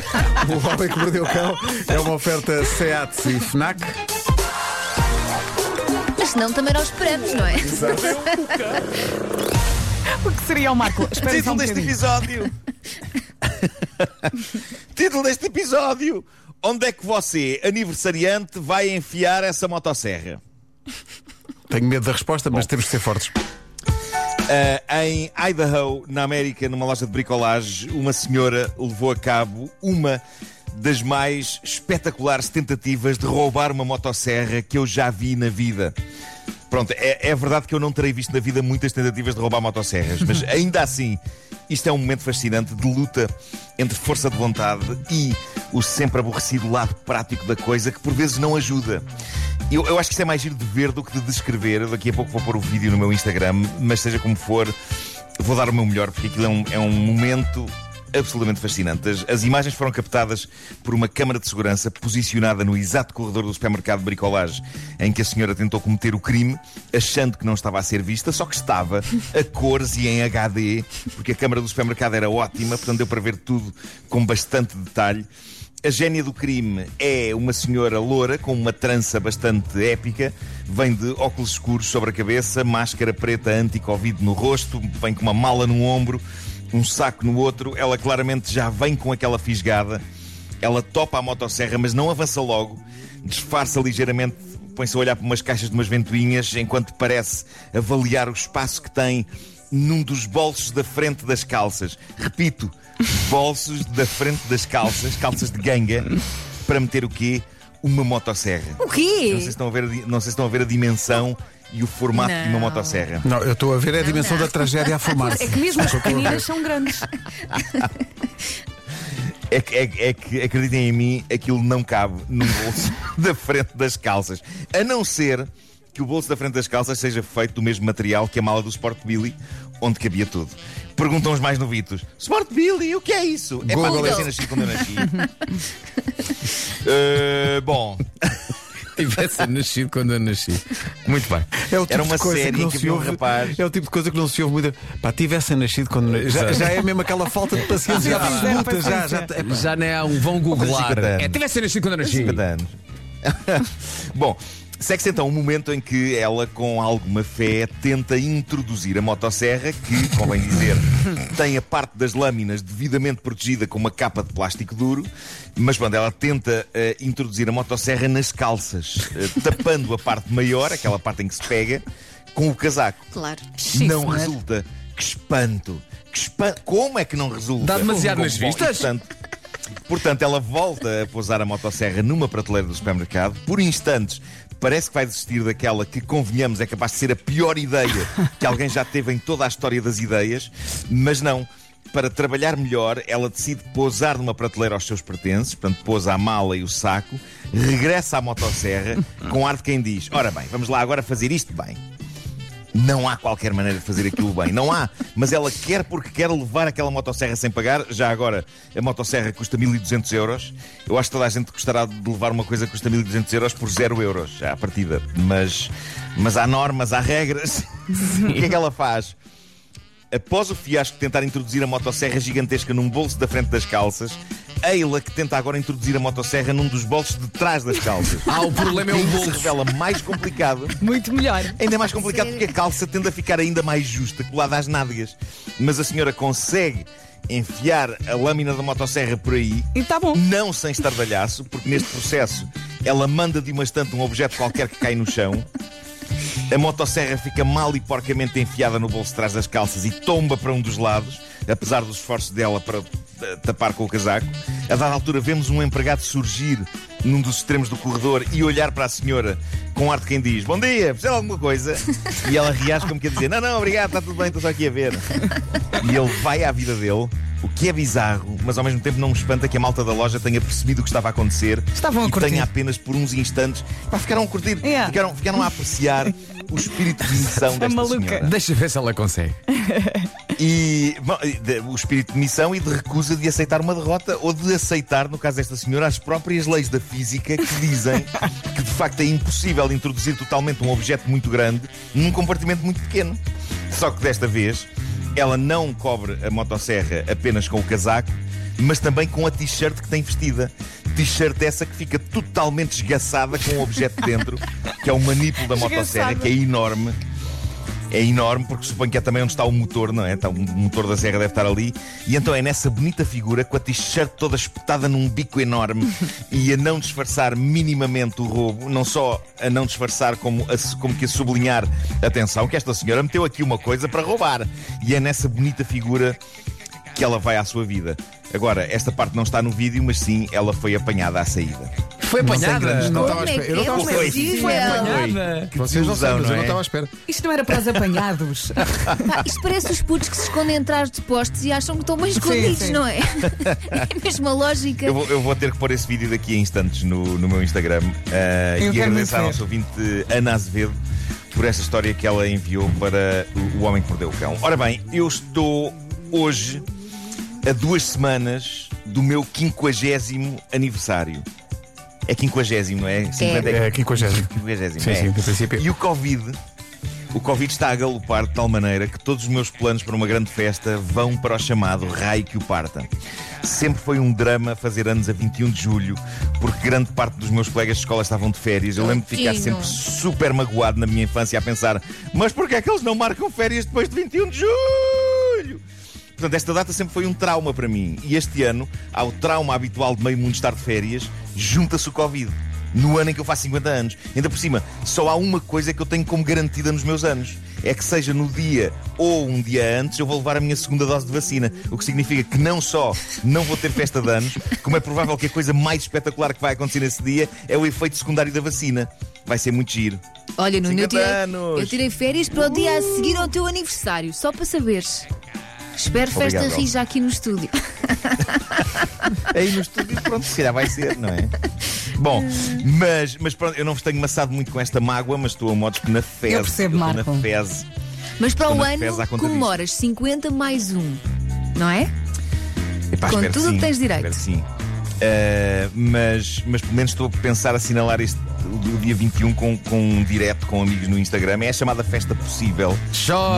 O Homem que Mordeu o Cão é uma oferta SEAT e FNAC. Mas senão também nós esperamos, não é? O que seria o Marco? Espera Título um deste bocadinho. episódio. Título deste episódio. Onde é que você, aniversariante, vai enfiar essa motosserra? Tenho medo da resposta, mas temos de ser fortes. Ah, em Idaho, na América, numa loja de bricolagem, uma senhora levou a cabo uma das mais espetaculares tentativas de roubar uma motosserra que eu já vi na vida. Pronto, é, é verdade que eu não terei visto na vida muitas tentativas de roubar motosserras, mas ainda assim, isto é um momento fascinante de luta entre força de vontade e o sempre aborrecido lado prático da coisa que por vezes não ajuda. Eu, eu acho que isto é mais giro de ver do que de descrever. Daqui a pouco vou pôr o vídeo no meu Instagram, mas seja como for, vou dar o meu melhor, porque aquilo é um, é um momento absolutamente fascinante. As, as imagens foram captadas por uma câmara de segurança posicionada no exato corredor do supermercado de bricolagem em que a senhora tentou cometer o crime, achando que não estava a ser vista, só que estava a cores e em HD, porque a câmara do supermercado era ótima, portanto deu para ver tudo com bastante detalhe. A gênia do crime é uma senhora loura com uma trança bastante épica, vem de óculos escuros sobre a cabeça, máscara preta anti-Covid no rosto, vem com uma mala no ombro, um saco no outro. Ela claramente já vem com aquela fisgada. Ela topa a motosserra, mas não avança logo, disfarça ligeiramente, põe-se a olhar para umas caixas de umas ventoinhas, enquanto parece avaliar o espaço que tem num dos bolsos da frente das calças. Repito, bolsos da frente das calças, calças de ganga, para meter o quê? Uma motosserra. O quê? Não sei se estão a ver, não sei se estão a, ver a dimensão e o formato de uma Não. motosserra. Não, eu estou a ver é a dimensão da tragédia a formar-se. É que mesmo as pequeninas são grandes. É que, é, que- é que, acreditem em mim, aquilo não cabe no bolso da frente das calças. A não ser que o bolso da frente das calças seja feito do mesmo material que a mala do Sport Billy, onde cabia tudo. Perguntam os mais novitos: Sport Billy, o que é isso? É para nasci quando eu nasci. Eh, bom, Tivesse nascido quando eu nasci. Muito bem. É o tipo Era de uma coisa série que não que se havia um ouve, rapaz- É o tipo de coisa que não se ouve muito. Pá, tivessem nascido quando. Já, já é mesmo aquela falta de paciência Já absoluta. Já, já, paciência. é pá. Já não é um vão googlar. 50 anos. É, tivesse nascido quando eu nasci. 50 anos. Bom, segue-se então um momento em que ela, com alguma fé, tenta introduzir a motosserra, que, convém dizer, tem a parte das lâminas devidamente protegida com uma capa de plástico duro, mas quando ela tenta eh, introduzir a motosserra nas calças, eh, tapando a parte maior, aquela parte em que se pega, com o casaco. Claro. não resulta. Que espanto! Que espanto! Como é que não resulta? Dá demasiado nas vistas? Portanto, portanto, ela volta a pousar a motosserra numa prateleira do supermercado. Por instantes, parece que vai desistir daquela que, convenhamos, é capaz de ser a pior ideia que alguém já teve em toda a história das ideias. Mas não. Para trabalhar melhor, ela decide pousar numa prateleira os seus pertences, portanto, pousa a mala e o saco, regressa à motosserra, com ar de quem diz: Ora bem, vamos lá agora fazer isto bem. Não há qualquer maneira de fazer aquilo bem. Não há. Mas ela quer porque quer levar aquela motosserra sem pagar. Já agora, a motosserra custa 1200 euros. Eu acho que toda a gente gostará de levar uma coisa que custa 1200 euros por 0 euros, à partida. Mas, mas há normas, há regras. o que é que ela faz? Após o fiasco de tentar introduzir a motosserra gigantesca num bolso da frente das calças, Eila que tenta agora introduzir a motosserra num dos bolsos de trás das calças. Ah, o problema é o Isso se bolso. revela mais complicado Muito melhor. Ainda mais complicado porque a calça tende a ficar ainda mais justa, colada às nádegas. Mas a senhora consegue enfiar a lâmina da motosserra por aí, E tá bom. não sem estardalhaço, porque neste processo ela manda de uma estante um objeto qualquer que cai no chão. A motosserra fica mal e porcamente enfiada no bolso de trás das calças e tomba para um dos lados, apesar dos esforços dela para eh, tapar com o casaco. A dada altura, vemos um empregado surgir num dos extremos do corredor e olhar para a senhora com ar de quem diz: Bom dia, precisa de alguma coisa? E ela reage como quer dizer: Não, não, obrigado, está tudo bem, estou só aqui a ver. E ele vai à vida dele. O que é bizarro, mas ao mesmo tempo não me espanta que a malta da loja tenha percebido o que estava a acontecer Estavam a e curtir. tenha apenas por uns instantes pá, ficaram a curtir, Yeah. ficaram, ficaram a apreciar o espírito de missão desta maluca. senhora. Deixa ver se ela consegue. E bom, de- o espírito de missão e de recusa de aceitar uma derrota ou de aceitar, no caso desta senhora, as próprias leis da física que dizem que de facto é impossível introduzir totalmente um objeto muito grande num compartimento muito pequeno. Só que desta vez ela não cobre a motosserra apenas com o casaco, mas também com a t-shirt que tem vestida. T-shirt essa que fica totalmente esgaçada com um objeto dentro, que é o manípulo da motosserra, que é enorme. É enorme porque suponho que é também onde está o motor, não é? Está, o motor da serra deve estar ali. E então é nessa bonita figura, com a t-shirt toda espetada num bico enorme e a não disfarçar minimamente o roubo, não só a não disfarçar, como, a, como que a sublinhar, atenção, que esta senhora meteu aqui uma coisa para roubar. E é nessa bonita figura que ela vai à sua vida. Agora, esta parte não está no vídeo, mas sim, ela foi apanhada à saída. Foi apanhada. Não estava à é espera. Eu não é estava à espera. Foi apanhada. Vocês não sabem, mas eu não é? estava à espera. Isto não era para os apanhados. Pá, isto parece os putos que se escondem atrás de postes e acham que estão bem escondidos, sim. não é? É a mesma lógica. Eu vou, eu vou ter que pôr esse vídeo daqui a instantes no, no meu Instagram eh, Eu e agradecer à muito nossa ouvinte Ana Azevedo por essa história que ela enviou para o, o Homem que Mordeu o Cão. Ora bem, eu estou hoje a duas semanas do meu 50 aniversário. É 50, não é? 50 É 50. 50, Sim, é. sim, no princípio. E o Covid, o Covid está a galopar de tal maneira que todos os meus planos para uma grande festa vão para o chamado raio que o parta. Sempre foi um drama fazer anos a 21 de julho, porque grande parte dos meus colegas de escola estavam de férias. Eu lembro de ficar Tadinho. sempre super magoado na minha infância a pensar: mas porquê é que eles não marcam férias depois de 21 de julho? Portanto, esta data sempre foi um trauma para mim. E este ano, ao trauma habitual de meio mundo estar de férias, junta-se o Covid. No ano em que eu faço 50 anos. Ainda por cima, só há uma coisa que eu tenho como garantida nos meus anos. É que seja no dia ou um dia antes, eu vou levar a minha segunda dose de vacina. O que significa que não só não vou ter festa de anos, como é provável que a coisa mais espetacular que vai acontecer nesse dia é o efeito secundário da vacina. Vai ser muito giro. Olha, Nuno, eu 50 tirei, anos. eu tirei férias para o dia a seguir ao teu aniversário, só para saberes. Espero festa Obrigado. rija aqui no estúdio. Aí no estúdio, pronto, se calhar vai ser, não é? Bom, mas, mas pronto, eu não vos tenho maçado muito com esta mágoa, mas estou a modos que na fez. Eu percebo, Marco. na fez. Mas para o ano comemoras 50 mais um, não é? Epá, Com tudo o sim, que tens direito. espero sim. Ah, mas, mas pelo menos estou a pensar assinalar este o dia 21 com, com um direto com amigos no Instagram. É a chamada festa possível.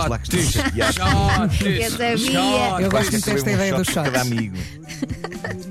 Mas lá que estou Shots. Eu sabia. Eu gosto muito desta um ideia shot dos de cada shots. amigo.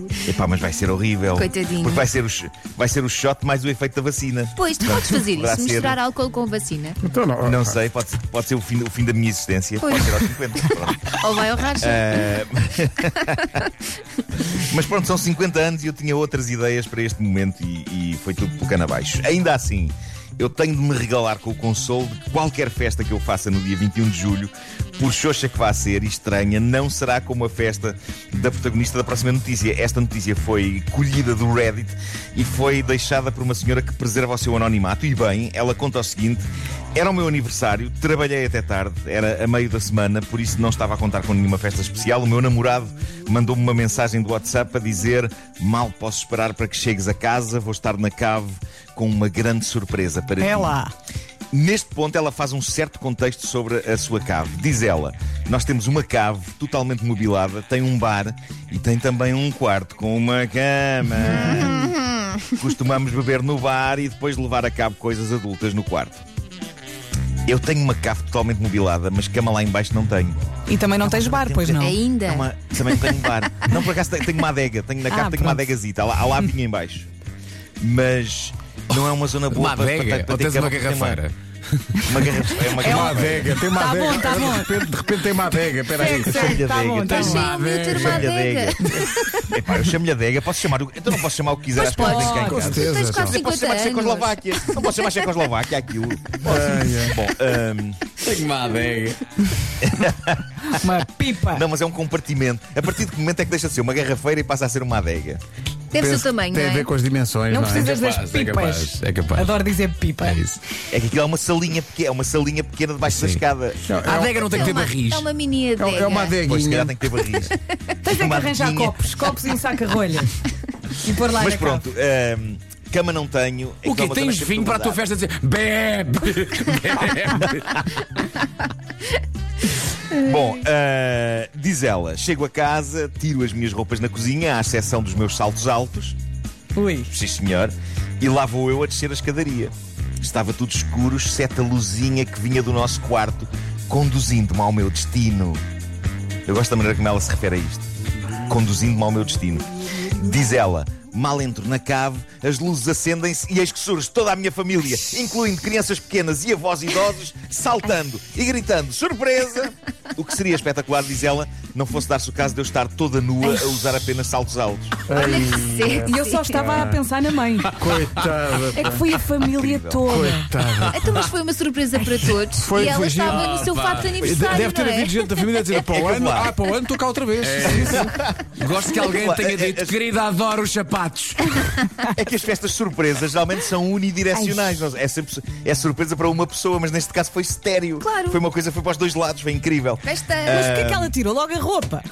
Epá, mas vai ser horrível. Coitadinho. Porque vai ser, o, vai ser o shot mais o efeito da vacina. Pois, tu podes fazer isso, ser. misturar álcool com vacina. Então não. Não sei, pode ser, pode ser o, fim, o fim da minha existência. Pois. Pode ser aos 50. Pronto. Ou vai ao racha. Ah, Mas pronto, são 50 anos e eu tinha outras ideias para este momento e, e foi tudo pelo cano abaixo. Ainda assim, eu tenho de me regalar com o consolo de que qualquer festa que eu faça no dia 21 de julho, por xoxa que vá ser e estranha, não será como a festa da protagonista da próxima notícia. Esta notícia foi colhida do Reddit e foi deixada por uma senhora que preserva o seu anonimato. E bem, ela conta o seguinte: era o meu aniversário, trabalhei até tarde, era a meio da semana, por isso não estava a contar com nenhuma festa especial. O meu namorado mandou-me uma mensagem do WhatsApp a dizer: Mal posso esperar para que chegues a casa, vou estar na cave com uma grande surpresa para ti. É lá. Neste ponto, ela faz um certo contexto sobre a sua cave. Diz ela: Nós temos uma cave totalmente mobilada, tem um bar e tem também um quarto com uma cama. Costumamos beber no bar e depois levar a cabo coisas adultas no quarto. Eu tenho uma cave totalmente mobilada, mas cama lá em baixo não tenho. E também não tens bar, pois não? Ainda. Uma- também tenho bar. Não, por acaso tenho- uma adega. Tenho, na Ah, cave tenho uma adegazita. Há lá, há lá em baixo. Mas não é uma zona boa Uma para, adega? para, para Ou ter tens uma garrafeira? Uma garrafa. É uma Tem uma adega, tem uma Tá adega. bom, tá bom. De repente, de repente tem uma adega. Espera aí. Segue, segue, Chama-lhe tá adega, tá Chama-lhe adega. adega. Epá, eu chamo-lhe adega. Posso chamar o... Então não posso chamar o que quiser Mas às cá em Com casa. certeza. Tens quase Eu posso 50 chamar anos. Checoslováquia. Não posso chamar Checoslováquia aquilo. Bom, hum, Tenho uma adega. Uma pipa. não, mas é um compartimento. A partir de que momento é que deixa de ser uma garrafeira e passa a ser uma adega? Deve ser o tamanho, Tem não a ver é? com as dimensões, Não não, é? precisas das capaz, é pipas. capaz, é capaz. Adoro dizer pipa. É isso. É que aquilo é uma salinha pequena, é uma salinha pequena debaixo da Sim. escada. Não, A é, adega não tem É que ter uma, barris. é uma mini adega. é uma Pois, se adeguinha. calhar tem que ter barris. Tens é que Uma arranjar adeguinha. copos, copos e um saca-rolhas. E pôr lá Mas na pronto, hum, cama não tenho. O quê? É uma Tens vinho para a tua festa a dizer bebe! bebe. Bom, ah, diz ela: chego a casa, tiro as minhas roupas na cozinha, à exceção dos meus saltos altos, Ui. sim senhor, e lá vou eu a descer a escadaria. Estava tudo escuro, exceto a luzinha que vinha do nosso quarto, conduzindo-me ao meu destino. Eu gosto da maneira como ela se refere a isto. conduzindo-me ao meu destino. Diz ela. Mal entro na cave, as luzes acendem-se e eis que surge toda a minha família, incluindo crianças pequenas e avós idosos, saltando e gritando surpresa! O que seria espetacular, diz ela, não fosse dar-se o caso de eu estar toda nua a usar apenas saltos altos. Olha que sexy. E eu só estava a pensar na mãe. Coitada. É que foi a família Incrível. toda. Coitada. Então, mas foi uma surpresa para todos. Foi- e ela foi giro. estava no seu fato de aniversário. Deve ter não é? havido gente da família a dizer para o É que ano, ah, para o ano estou cá outra vez. Gosto que alguém tenha É- dito, é- querida, adoro os sapatos. É que as festas surpresas geralmente são unidirecionais. não é? É, sempre, é surpresa para uma pessoa, mas neste caso foi estéreo. Claro. Foi uma coisa, foi para os dois lados, foi incrível. Festa. Mas porquê que ela tirou logo a roupa?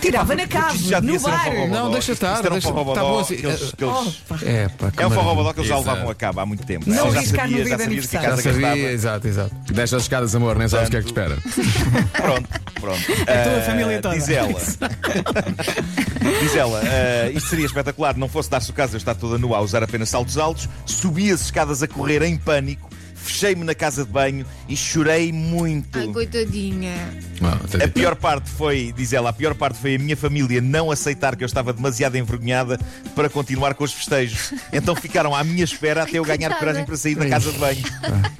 Tirava na Porque cave, isto já devia no um bar. forrobodó. Não, deixa estar, isto era um forrobodó tá bom assim. que eles- que eles- É, pá, que É um forrobodó que eles já levavam a cabo há muito tempo. Não Ela já arriscar no sabia, dia já que aniversário. casa Já que sabia, exato, exato. Deixa as escadas, amor, nem sabes o que é que te espera. Pronto, pronto. A tua Ah, família toda. Diz ela. diz ela, ah, isto seria espetacular, não fosse dar-se o caso de eu estar toda nua a usar apenas saltos altos, subi as escadas a correr em pânico, fechei-me na casa de banho e chorei muito. Ai, coitadinha. Não, A pior parte foi, diz ela, a pior parte foi a minha família não aceitar que eu estava demasiado envergonhada para continuar com os festejos. Então ficaram à minha espera até eu ganhar coragem para sair da casa de banho.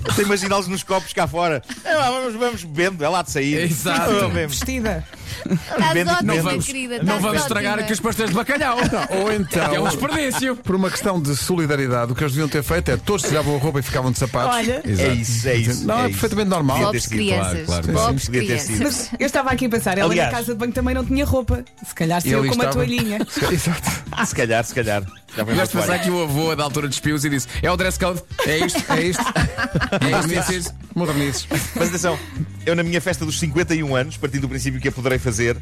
Estou a imaginá-los nos copos cá fora. É, lá, vamos, vamos bebendo, é lá de sair. Exato. Vestida. Estás ótima, não vamos, querida. não vamos estragar ótima. aqui os pastéis de bacalhau. Ou então, Que é um desperdício. por uma questão de solidariedade, o que eles deviam ter feito é todos tiravam a roupa e ficavam de sapatos. Olha, É isso, é isso. Não, é, isso. perfeitamente normal. Pobres crianças. claro, claro. Pobres crianças. mas eu estava aqui a pensar, ela Aliás- na casa de banho também não tinha roupa. Se calhar saiu com uma estava. toalhinha. Exato. Se calhar, se calhar. Já foi Gosto de uma pensar que o avô, da altura despiu-se e disse: É o dress code, é isto, É isto. é isto, é isto. Modernizes. Mas atenção, eu na minha festa dos 51 anos, partindo do princípio que a poderei fazer,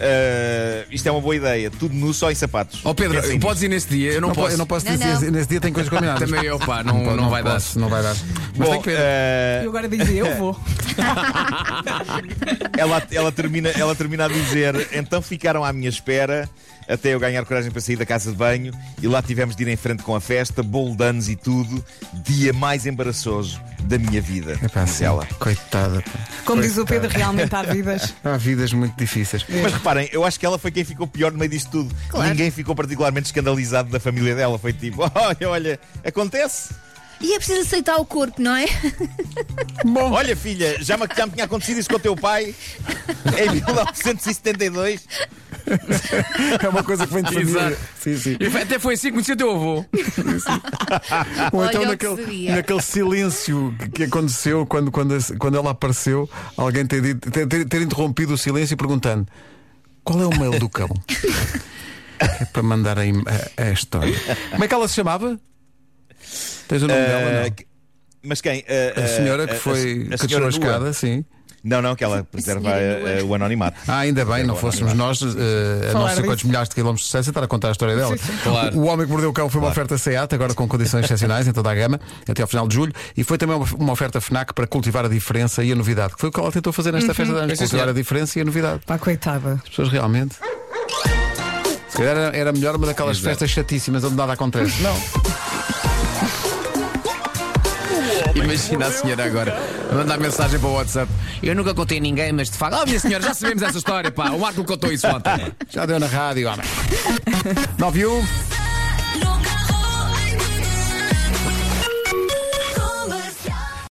ah, isto é uma boa ideia. Tudo nu, só em sapatos. Ó Pedro, Pensem nisto. podes ir nesse dia, eu não, Não, po- posso. eu não posso Não, dizer, não. nesse dia tem coisas combinadas. Também eu, pá, não, não, vai dar. posso, Não vai dar. Mas Bom, tem que ver. ah, E agora dizia, eu vou. ela, ela, termina, ela termina a dizer: então ficaram à minha espera até eu ganhar coragem para sair da casa de banho e lá tivemos de ir em frente com a festa, bolo de anos e tudo. Dia mais embaraçoso da minha vida. Epá, ela. Coitada. pá. Como diz o Pedro, realmente há vidas. Há vidas muito difíceis. Mas reparem, eu acho que ela foi quem ficou pior no meio disto tudo. Claro. Ninguém ficou particularmente escandalizado da família dela. Foi tipo: olha, olha, acontece. E é preciso aceitar o corpo, não é? Olha, filha, já me, já me tinha acontecido isso com o teu pai em 1972. É uma coisa que vem de família. Sim, sim. E Até foi assim que conheci o teu avô. Ou Olha então o que naquele, naquele silêncio que- aconteceu quando, quando, quando ela apareceu, alguém ter, ter- ter interrompido o silêncio perguntando qual é o mail do cão? é para mandar a, a- a história. Como é que ela se chamava? Tens o nome dela? Ah, Não? mas quem? Ah, A senhora que a- foi a que senhora a escada, sim. Não, não, que ela preserva ah, nua. o anonimato. Ah, ainda bem, não fóssemos nós eh, a não sei quantos milhares de quilómetros de distância estar a contar a história dela. Claro. O Homem que Mordeu o Cão foi uma oferta SEAT, agora com condições excepcionais em toda a gama, até ao final de julho, e foi também uma, oferta FNAC para cultivar a diferença e a novidade, que foi o que ela tentou fazer nesta festa de anos, Sim, cultivar a diferença e a novidade. Pá, coitada. As pessoas realmente. Se calhar era, era melhor uma daquelas Exato. festas chatíssimas onde nada acontece. Não. Imagina a senhora agora mandar mensagem para o WhatsApp. Eu nunca contei a ninguém, mas de facto. Oh, minha senhora, já sabemos essa história, pá. O Marco contou isso ontem. Já deu na rádio, homem. 9 e 1.